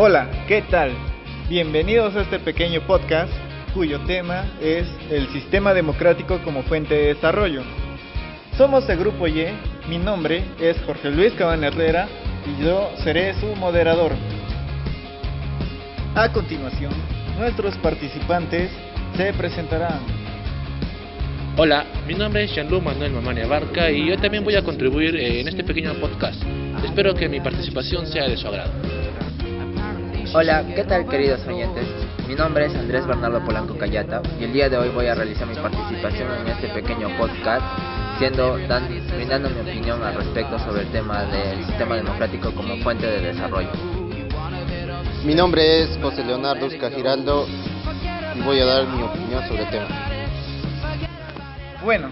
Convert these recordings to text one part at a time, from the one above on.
Hola, ¿qué tal? Bienvenidos a este pequeño podcast cuyo tema es el sistema democrático como fuente de desarrollo. Somos el Grupo Y, mi nombre es Jorge Luis Cabana Herrera y yo seré su moderador. A continuación, nuestros participantes se presentarán. Hola, mi nombre es Jean-Luc Manuel Mamania Barca y yo también voy a contribuir eh, en este pequeño podcast. Espero que mi participación sea de su agrado. Hola, ¿qué tal queridos oyentes? Mi nombre es Andrés Bernardo Polanco Cayata y el día de hoy voy a realizar mi participación en este pequeño podcast, siendo dan, brindando mi opinión al respecto sobre el tema del sistema democrático como fuente de desarrollo. Mi nombre es José Leonardo Oscar Giraldo y voy a dar mi opinión sobre el tema. Bueno,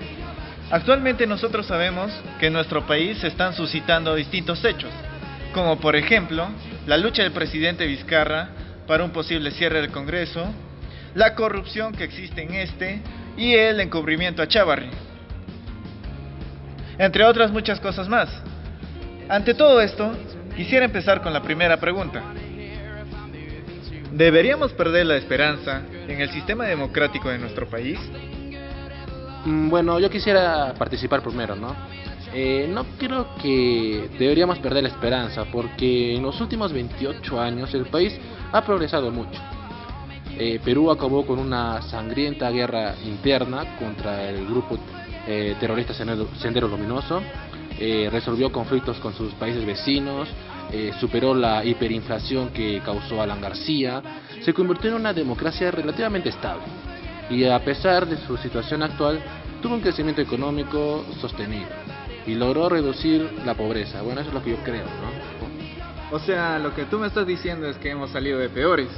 actualmente nosotros sabemos que en nuestro país se están suscitando distintos hechos, como por ejemplo la lucha del presidente Vizcarra para un posible cierre del Congreso, la corrupción que existe en este y el encubrimiento a Chávarri, entre otras muchas cosas más. Ante todo esto, quisiera empezar con la primera pregunta. ¿Deberíamos perder la esperanza en el sistema democrático de nuestro país? Mm, Bueno, yo quisiera participar primero, ¿no? Eh, no creo que deberíamos perder la esperanza porque en los últimos 28 años el país ha progresado mucho. Eh, Perú acabó con una sangrienta guerra interna contra el grupo eh, terrorista Sendero, Luminoso, resolvió conflictos con sus países vecinos, superó la hiperinflación que causó Alan García, se convirtió en una democracia relativamente estable y a pesar de su situación actual tuvo un crecimiento económico sostenido y logró reducir la pobreza. Bueno, eso es lo que yo creo, ¿no? O sea, lo que tú me estás diciendo es que hemos salido de peores.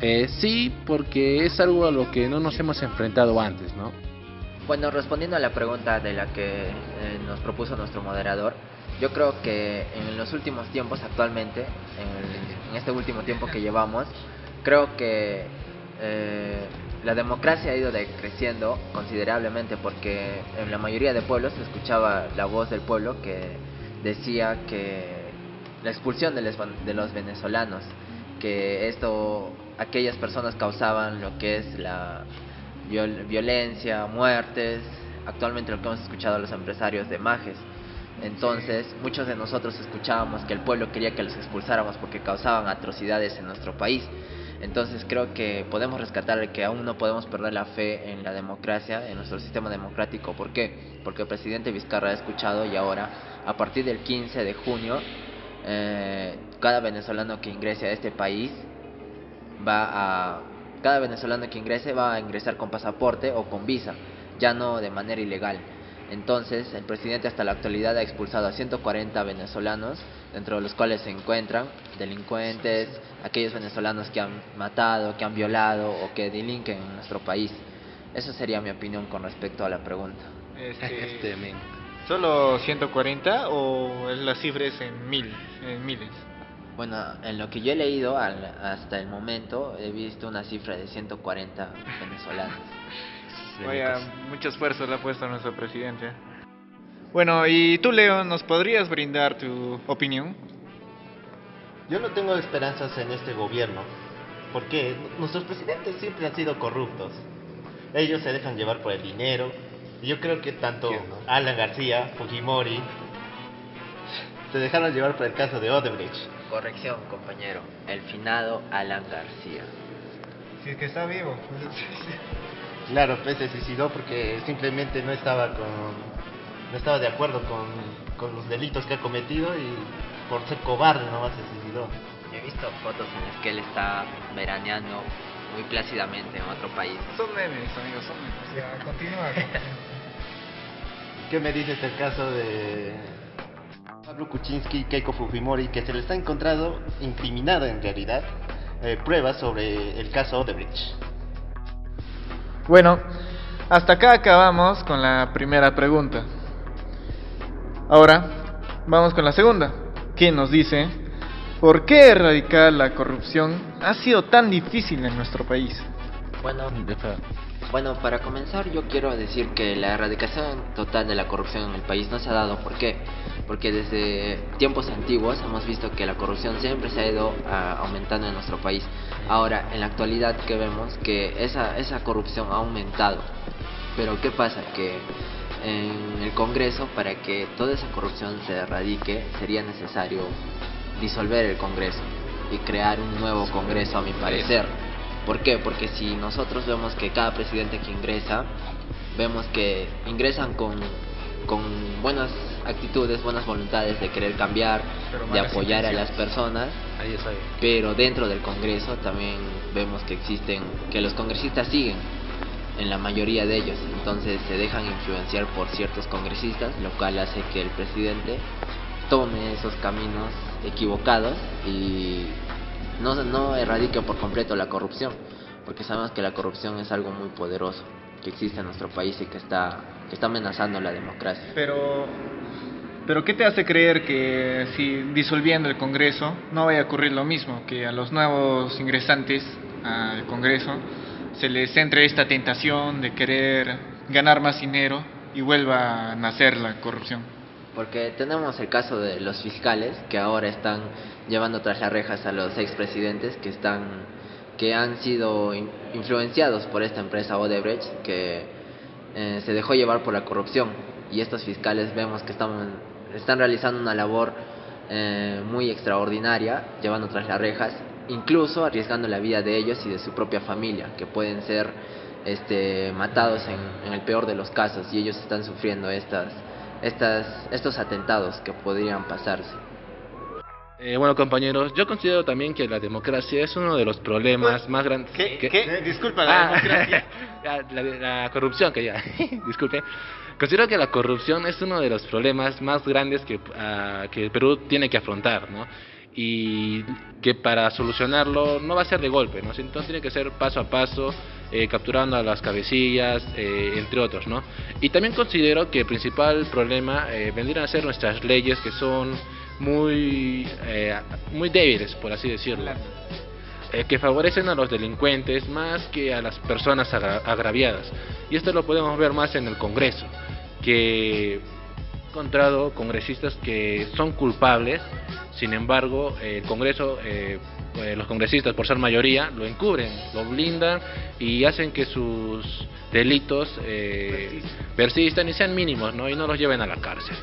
Eh, sí, porque es algo a lo que no nos hemos enfrentado antes, ¿no? Bueno, respondiendo a la pregunta de la que eh, nos propuso nuestro moderador, yo creo que en los últimos tiempos, actualmente, en, el- en este último tiempo que llevamos, creo que eh, la democracia ha ido decreciendo considerablemente porque en la mayoría de pueblos se escuchaba la voz del pueblo que decía que la expulsión de los, de los venezolanos, que esto, aquellas personas causaban lo que es la viol- violencia, muertes, actualmente lo que hemos escuchado a los empresarios de Majes. Entonces, muchos de nosotros escuchábamos que el pueblo quería que los expulsáramos porque causaban atrocidades en nuestro país. Entonces, creo que podemos rescatar que aún no podemos perder la fe en la democracia, en nuestro sistema democrático. ¿Por qué? Porque el presidente Vizcarra ha escuchado y ahora, a partir del 15 de junio, eh, cada venezolano que ingrese a este país va a cada venezolano que ingrese va a ingresar con pasaporte o con visa, ya no de manera ilegal. Entonces, el presidente hasta la actualidad ha expulsado a 140 venezolanos, dentro de los cuales se encuentran delincuentes, aquellos venezolanos que han matado, que han violado o que delinquen en nuestro país. Esa sería mi opinión con respecto a la pregunta. Este, men. ¿Solo 140 o la cifra es en mil, en miles? Bueno, en lo que yo he leído al- hasta el momento, he visto una cifra de 140 venezolanos. Vaya, mucho esfuerzo le ha puesto nuestro presidente. Bueno, y tú, Leo, ¿nos podrías brindar tu opinión? Yo no tengo esperanzas en este gobierno porque nuestros presidentes siempre han sido corruptos. Ellos se dejan llevar por el dinero. Y yo creo que tanto Alan García, Fujimori, se dejaron llevar por el caso de Odebrecht. Corrección, compañero. El finado Alan García. Si es que está vivo. Claro, pues se suicidó porque simplemente no estaba con no estaba de acuerdo con, con los delitos que ha cometido y por ser cobarde nomás se suicidó. Yo he visto fotos en las que él está veraneando muy plácidamente en otro país. Son memes, amigos, son memes. Ya, continúa. ¿Qué me dices del caso de Pablo Kuczynski y Keiko Fujimori que se les ha encontrado incriminado en realidad eh, pruebas sobre el caso Odebrecht? Bueno, hasta acá acabamos con la primera pregunta. Ahora, vamos con la segunda, que nos dice, ¿por qué erradicar la corrupción ha sido tan difícil en nuestro país? Bueno, Bueno, para comenzar yo quiero decir que la erradicación total de la corrupción en el país no se ha dado. ¿Por qué? porque desde tiempos antiguos hemos visto que la corrupción siempre se ha ido ah, aumentando en nuestro país. Ahora, en la actualidad que vemos que esa, esa corrupción ha aumentado. Pero ¿qué pasa? Que en el Congreso, para que toda esa corrupción se erradique, sería necesario disolver el Congreso y crear un nuevo Congreso, a mi parecer. ¿Por qué? Porque si nosotros vemos que cada presidente que ingresa, vemos que ingresan con, con buenas actitudes, buenas voluntades de querer cambiar, de apoyar a las personas, pero dentro del Congreso también vemos que existen, que los congresistas siguen en la mayoría de ellos, entonces se dejan influenciar por ciertos congresistas, lo cual hace que el presidente tome esos caminos equivocados y no, no erradique por completo la corrupción, porque sabemos que la corrupción es algo muy poderoso que existe en nuestro país y que está, que está amenazando la democracia. Pero, pero ¿qué te hace creer que si disolviendo el Congreso no vaya a ocurrir lo mismo, que a los nuevos ingresantes al Congreso se les entre esta tentación de querer ganar más dinero y vuelva a nacer la corrupción? Porque tenemos el caso de los fiscales que ahora están llevando tras las rejas a los expresidentes que están que han sido influenciados por esta empresa Odebrecht que eh, se dejó llevar por la corrupción y estos fiscales vemos que están, están realizando una labor eh, muy extraordinaria llevando tras las rejas incluso arriesgando la vida de ellos y de su propia familia que pueden ser este, matados en, en el peor de los casos y ellos están sufriendo estas, estas, estos atentados que podrían pasarse. Eh, bueno, compañeros, yo considero también que la democracia es uno de los problemas más grandes. ¿Qué? ¿Qué? Disculpa, la ah, democracia. la, corrupción, que ya. Disculpe. Considero que la corrupción es uno de los problemas más grandes que, uh, que el Perú tiene que afrontar, ¿no? Y que para solucionarlo no va a ser de golpe, ¿no? Entonces tiene que ser paso a paso, eh, capturando a las cabecillas, eh, entre otros, ¿no? Y también considero que el principal problema eh, vendrían a ser nuestras leyes que son muy, eh, muy débiles, por así decirlo, eh, que favorecen a los delincuentes más que a las personas agraviadas. Y esto lo podemos ver más en el Congreso, que he encontrado congresistas que son culpables, sin embargo, el Congreso, eh, los congresistas, por ser mayoría, lo encubren, lo blindan y hacen que sus delitos persistan y sean mínimos, ¿no? Y no los lleven a la cárcel.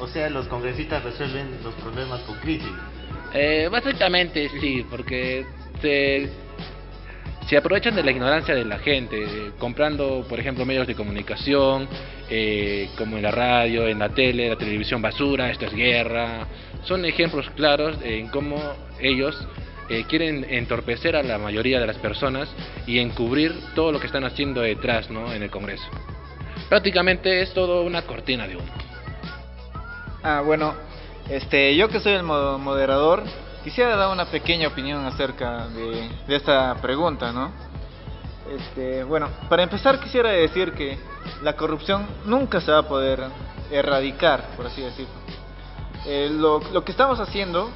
O sea, los congresistas resuelven los problemas con crisis. Eh, básicamente sí, porque se, se, aprovechan de la ignorancia de la gente, comprando, por ejemplo, medios de comunicación, eh, como en la radio, en la tele, la televisión basura, esto es guerra. Son ejemplos claros en cómo ellos eh, quieren entorpecer a la mayoría de las personas y encubrir todo lo que están haciendo detrás ¿no? en el Congreso. Prácticamente es todo una cortina de humo. Ah, bueno, este, yo que soy el moderador, quisiera dar una pequeña opinión acerca de, esta pregunta, ¿no? Este, bueno, para empezar quisiera decir que la corrupción nunca se va a poder erradicar, por así decirlo. Eh, lo, lo, que estamos haciendo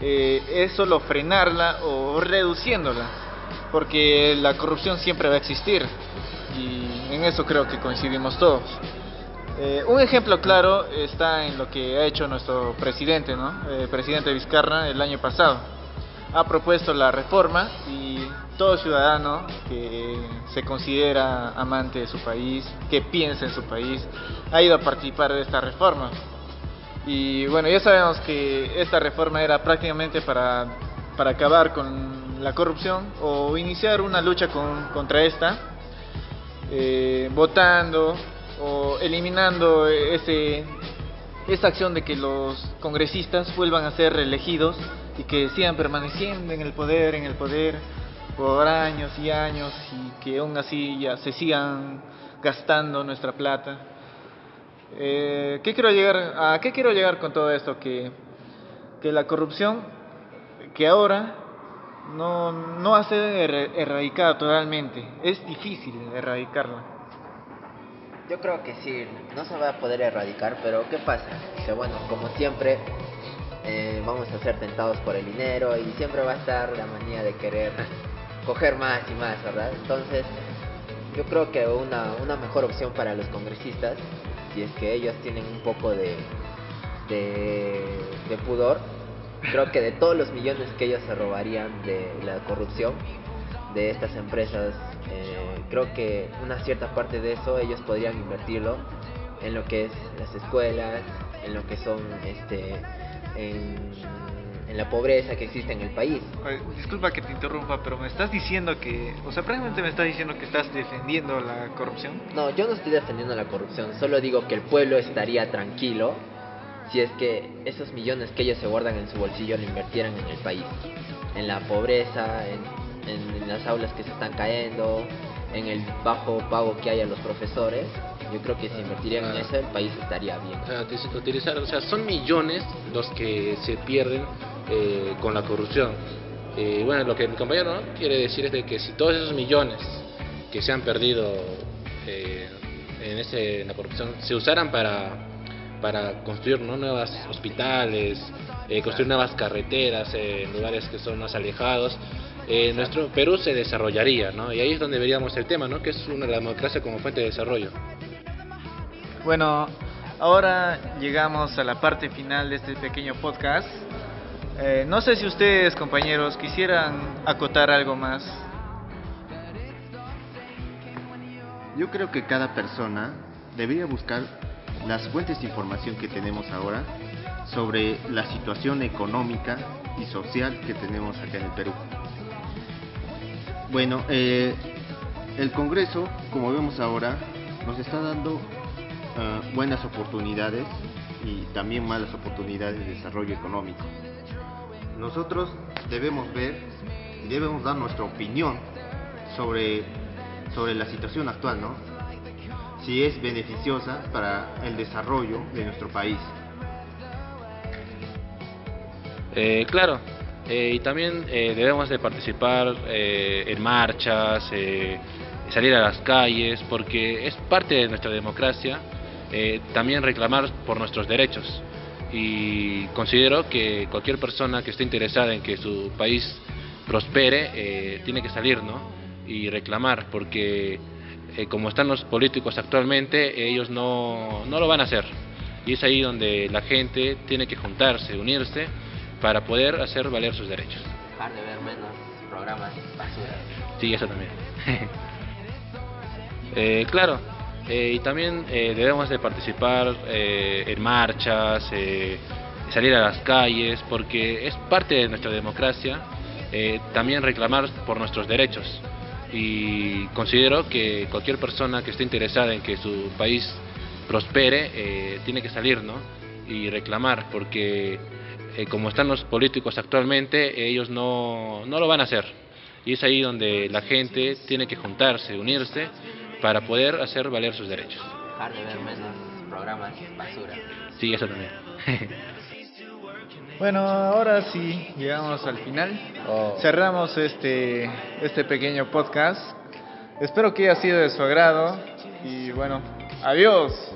eh, es solo frenarla o reduciéndola, porque la corrupción siempre va a existir y en eso creo que coincidimos todos. Eh, un ejemplo claro está en lo que ha hecho nuestro presidente, ¿no? El presidente Vizcarra el año pasado. Ha propuesto la reforma y todo ciudadano que se considera amante de su país, que piensa en su país, ha ido a participar de esta reforma. Y bueno, ya sabemos que esta reforma era prácticamente para, para acabar con la corrupción o iniciar una lucha con, contra esta, eh, votando o eliminando ese, esa acción de que los congresistas vuelvan a ser reelegidos y que sigan permaneciendo en el poder, en el poder por años y años y que aún así ya se sigan gastando nuestra plata. Eh, ¿qué quiero llegar, ¿A qué quiero llegar con todo esto? Que, que la corrupción, que ahora no, no va a ser erradicada totalmente, es difícil erradicarla. Yo creo que sí, no se va a poder erradicar, pero ¿qué pasa? Que bueno, como siempre, eh, vamos a ser tentados por el dinero y siempre va a estar la manía de querer coger más y más, ¿verdad? Entonces, yo creo que una, una mejor opción para los congresistas si es que ellos tienen un poco de, de, pudor, creo que de todos los millones que ellos se robarían de la corrupción de estas empresas, eh, creo que una cierta parte de eso ellos podrían invertirlo en lo que es las escuelas, en lo que son este en, en la pobreza que existe en el país. Oye, disculpa que te interrumpa, pero me estás diciendo que, o sea, prácticamente me estás diciendo que estás defendiendo la corrupción. No, yo no estoy defendiendo la corrupción, solo digo que el pueblo estaría tranquilo si es que esos millones que ellos se guardan en su bolsillo lo invirtieran en el país, en la pobreza, en, en- en las aulas que se están cayendo, en el bajo pago que hay a los profesores. Yo creo que si invertirían en Ah. eso, el país estaría bien. O sea, util- utilizar, o sea, son millones los que se pierden eh, con la corrupción. Eh, bueno, lo que mi compañero ¿no? quiere decir es de que si todos esos millones que se han perdido eh, en, ese, en la corrupción se usaran para, para construir ¿no? nuevos hospitales, construir nuevas carreteras en lugares que son más alejados, nuestro Perú se desarrollaría, ¿no? Y ahí es donde veríamos el tema, ¿no? Que es una, la democracia como fuente de desarrollo. Bueno, ahora llegamos a la parte final de este pequeño podcast. Eh, no sé si ustedes, compañeros, quisieran acotar algo más. Yo creo que cada persona debería buscar las fuentes de información que tenemos ahora sobre la situación económica y social que tenemos acá en el Perú. Bueno, eh, el Congreso, como vemos ahora, nos está dando ah, buenas oportunidades y también malas oportunidades de desarrollo económico. Nosotros debemos ver y debemos dar nuestra opinión sobre, sobre la situación actual, ¿no? Si es beneficiosa para el desarrollo de nuestro país. Eh, claro, eh, y también eh, debemos de participar eh, en marchas, eh, salir a las calles, porque es parte de nuestra democracia eh, también reclamar por nuestros derechos. Y considero que cualquier persona que esté interesada en que su país prospere eh, tiene que salir, ¿no? Y reclamar, porque eh, como están los políticos actualmente, ellos no, no lo van a hacer. Y es ahí donde la gente tiene que juntarse, unirse para poder hacer valer sus derechos. De ver menos programas basura. Sí, eso también. Eh, claro, eh, y también eh, debemos de participar eh, en marchas, eh, salir a las calles, porque es parte de nuestra democracia eh, también reclamar por nuestros derechos. Y considero que cualquier persona que esté interesada en que su país prospere eh, tiene que salir, ¿no? Y reclamar, porque como están los políticos actualmente, ellos no, no lo van a hacer. Y es ahí donde la gente tiene que juntarse, unirse, para poder hacer valer sus derechos. Dejar de ver menos programas basura. Sí, eso también. Bueno, ahora sí, llegamos al final. Oh. Cerramos este, este pequeño podcast. Espero que haya sido de su agrado. Y bueno, adiós.